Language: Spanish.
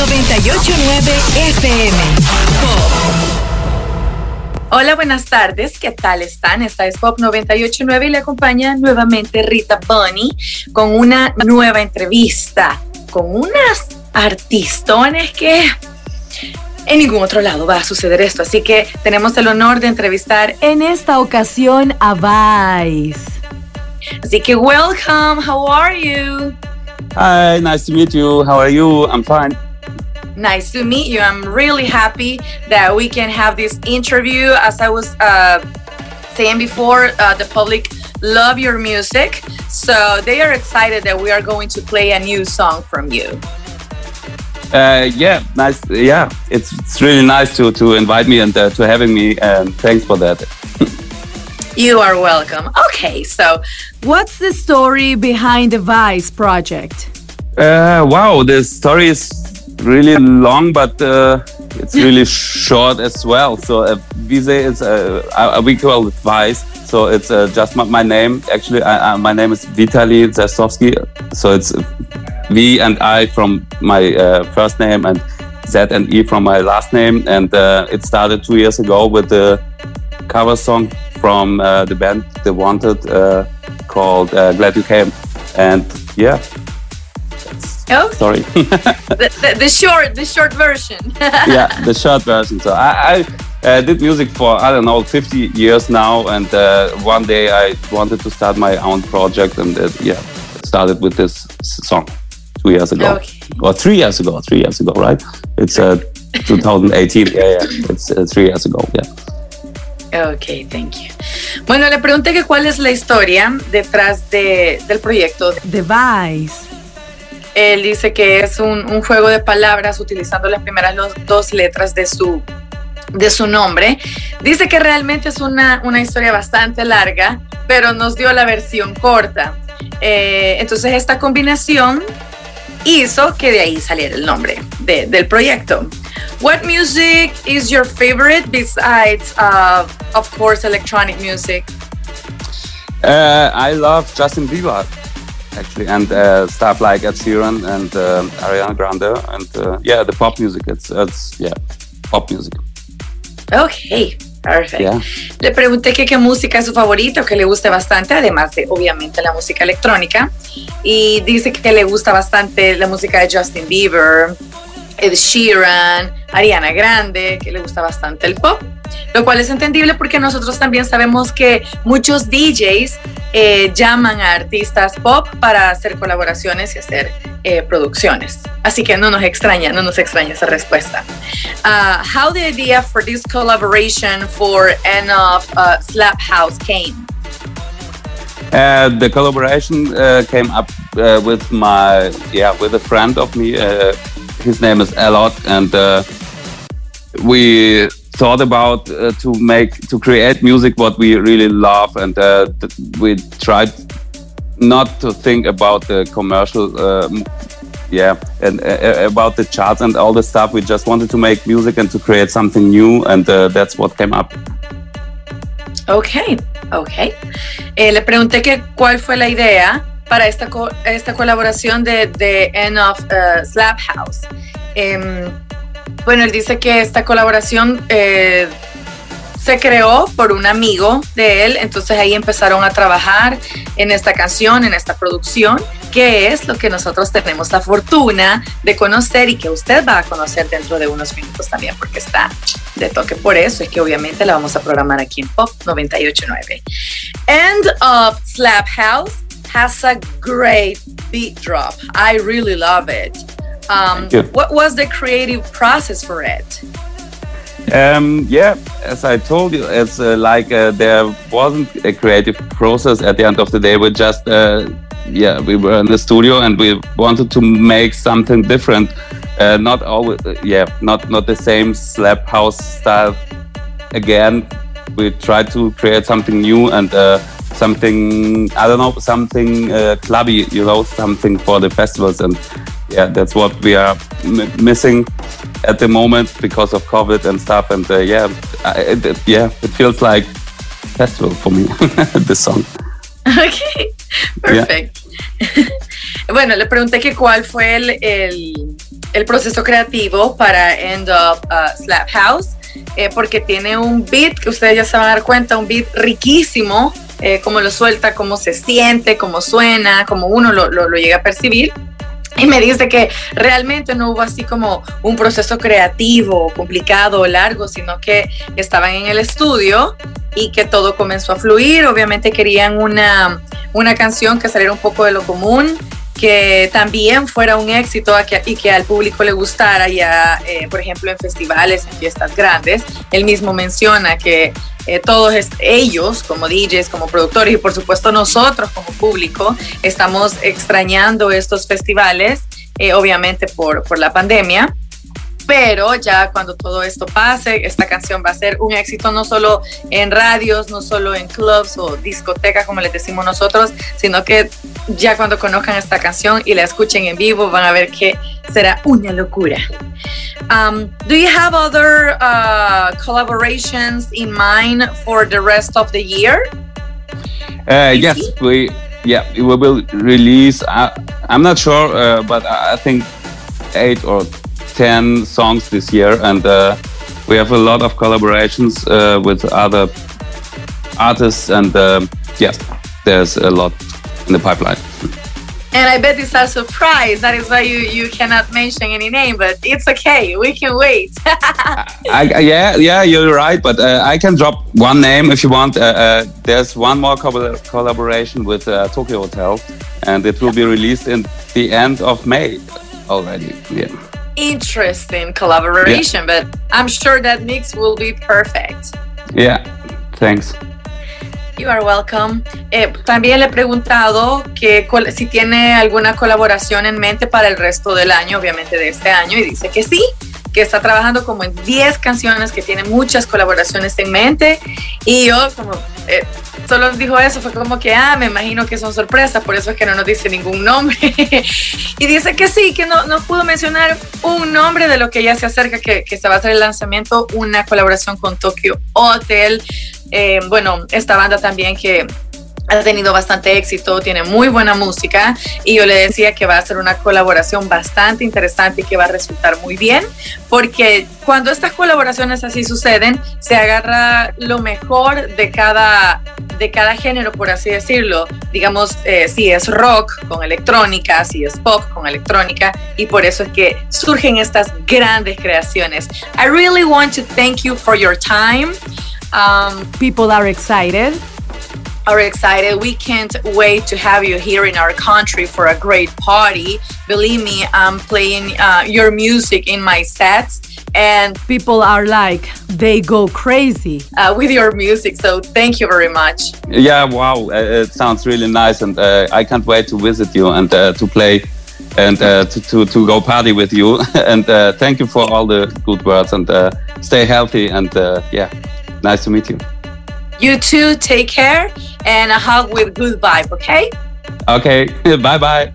989 FM. Hola, buenas tardes. ¿Qué tal están? Esta es Pop 989 y le acompaña nuevamente Rita Bunny con una nueva entrevista con unas artistones que en ningún otro lado va a suceder esto. Así que tenemos el honor de entrevistar en esta ocasión a Vice. Así que welcome. How are you? Hi, nice to meet you. How are you? I'm fine. Nice to meet you. I'm really happy that we can have this interview. As I was uh, saying before, uh, the public love your music, so they are excited that we are going to play a new song from you. Uh, yeah, nice. Yeah, it's, it's really nice to to invite me and uh, to having me, and thanks for that. you are welcome. Okay, so what's the story behind the Vice project? Uh, wow, the story is really long, but uh, it's really short as well. So uh, Vise is uh, we call it Vice. So it's uh, just my, my, name. Actually, I, my name is Vitaly Zasovsky. So it's V and I from my uh, first name and Z and E from my last name. And it started two years ago with the cover song from the band The Wanted called Glad You Came. And yeah, Oh, sorry. the, the, the, short, the short version. yeah, the short version. So I, I uh, did music for I don't know 50 years now, and uh, one day I wanted to start my own project, and uh, yeah, started with this song two years ago, okay. or three years ago. Three years ago, right? It's uh, 2018. yeah, yeah. It's uh, three years ago. Yeah. Ok, thank you. Bueno, le pregunté que cuál es la historia detrás de, del proyecto The Device. Él dice que es un, juego de palabras utilizando las primeras dos letras de su, de su nombre. Dice que realmente es una, una historia bastante larga, pero nos dio la versión corta. Eh, entonces esta combinación hizo que de ahí saliera el nombre de, del proyecto. What music is your favorite besides, uh, of course, electronic music? Uh, I love Justin Bieber. Actually, and uh, stuff like Ed Sheeran and uh, Ariana Grande, and uh, yeah, the pop music. It's it's yeah, pop music. Okay. Perfect. Yeah. Le pregunté que qué música es su favorita o que le guste bastante, además de obviamente la música electrónica. Y dice que le gusta bastante la música de Justin Bieber, Ed Sheeran, Ariana Grande, que le gusta bastante el pop, lo cual es entendible porque nosotros también sabemos que muchos DJs eh, llaman a artistas pop para hacer colaboraciones y hacer eh, producciones. Así que no nos extraña, no nos extraña esa respuesta. Uh, how the idea for this collaboration for End of uh, Slap House came? Uh, the collaboration uh, came up uh, with my yeah with a friend of me. Uh, his name is Elot, and uh, we thought about uh, to make to create music what we really love, and uh, we tried not to think about the commercial. Um, yeah, and uh, about the charts and all the stuff. We just wanted to make music and to create something new, and uh, that's what came up. Ok, ok. Eh, le pregunté que cuál fue la idea para esta, co esta colaboración de, de End of uh, Slap House. Bueno, él dice que esta colaboración eh, se creó por un amigo de él, entonces ahí empezaron a trabajar en esta canción, en esta producción, que es lo que nosotros tenemos la fortuna de conocer y que usted va a conocer dentro de unos minutos también, porque está de toque. Por eso es que obviamente la vamos a programar aquí en Pop 989. End of Slap House has a great beat drop. I really love it. Um, what was the creative process for it? Um, yeah, as I told you, it's uh, like uh, there wasn't a creative process at the end of the day. We just, uh, yeah, we were in the studio and we wanted to make something different. Uh, not always, yeah, not not the same slap house style again. We tried to create something new and uh, something I don't know, something uh, clubby, you know, something for the festivals and yeah, that's what we are missing at the moment because of COVID and stuff. And uh, yeah, it, it, yeah, it feels like festival for me. this song. Ok, perfect. Yeah. bueno, le pregunté que cuál fue el, el, el proceso creativo para End of uh, Slap House, eh, porque tiene un beat que ustedes ya se van a dar cuenta, un beat riquísimo, eh, cómo lo suelta, cómo se siente, cómo suena, cómo uno lo, lo, lo llega a percibir. Y me dice que realmente no hubo así como un proceso creativo, complicado largo, sino que estaban en el estudio y que todo comenzó a fluir. Obviamente querían una, una canción que saliera un poco de lo común, que también fuera un éxito y que al público le gustara ya, eh, por ejemplo, en festivales, en fiestas grandes. Él mismo menciona que eh, todos ellos, como DJs, como productores y por supuesto nosotros como público, estamos extrañando estos festivales, eh, obviamente por, por la pandemia pero ya cuando todo esto pase, esta canción va a ser un éxito no solo en radios, no solo en clubs o discotecas como les decimos nosotros, sino que ya cuando conozcan esta canción y la escuchen en vivo van a ver que será una locura. Um, do you have other uh, collaborations in mind for the rest of the year? Uh, yes, we yeah we will release. Uh, I'm not sure, uh, but I think eight or 10 songs this year, and uh, we have a lot of collaborations uh, with other artists, and uh, yeah, there's a lot in the pipeline. And I bet these are surprised. That is why you, you cannot mention any name, but it's okay. We can wait. I, yeah, yeah, you're right. But uh, I can drop one name if you want. Uh, uh, there's one more co collaboration with uh, Tokyo Hotel, and it will be released in the end of May already. Yeah interesting collaboration, yeah. but I'm sure that mix will be perfect. Yeah, thanks. You are welcome. Eh, también le he preguntado que si tiene alguna colaboración en mente para el resto del año, obviamente de este año, y dice que sí, que está trabajando como en 10 canciones, que tiene muchas colaboraciones en mente. Y yo, como eh, solo dijo eso, fue como que, ah, me imagino que son sorpresas, por eso es que no nos dice ningún nombre. y dice que sí, que no, no pudo mencionar un nombre de lo que ya se acerca, que, que se va a hacer el lanzamiento, una colaboración con Tokyo Hotel. Eh, bueno, esta banda también que ha tenido bastante éxito, tiene muy buena música y yo le decía que va a ser una colaboración bastante interesante y que va a resultar muy bien, porque cuando estas colaboraciones así suceden, se agarra lo mejor de cada, de cada género, por así decirlo. Digamos, eh, si es rock con electrónica, si es pop con electrónica, y por eso es que surgen estas grandes creaciones. I really want to thank you for your time. Um, People are excited. Are excited. We can't wait to have you here in our country for a great party. Believe me, I'm playing uh, your music in my sets, and people are like, they go crazy uh, with your music. So thank you very much. Yeah, wow, uh, it sounds really nice, and uh, I can't wait to visit you and uh, to play and uh, to, to, to go party with you. and thank you for all the good words and stay healthy. And yeah, nice to meet you. You too. Take care and a hug with good vibe, okay? Okay. bye bye.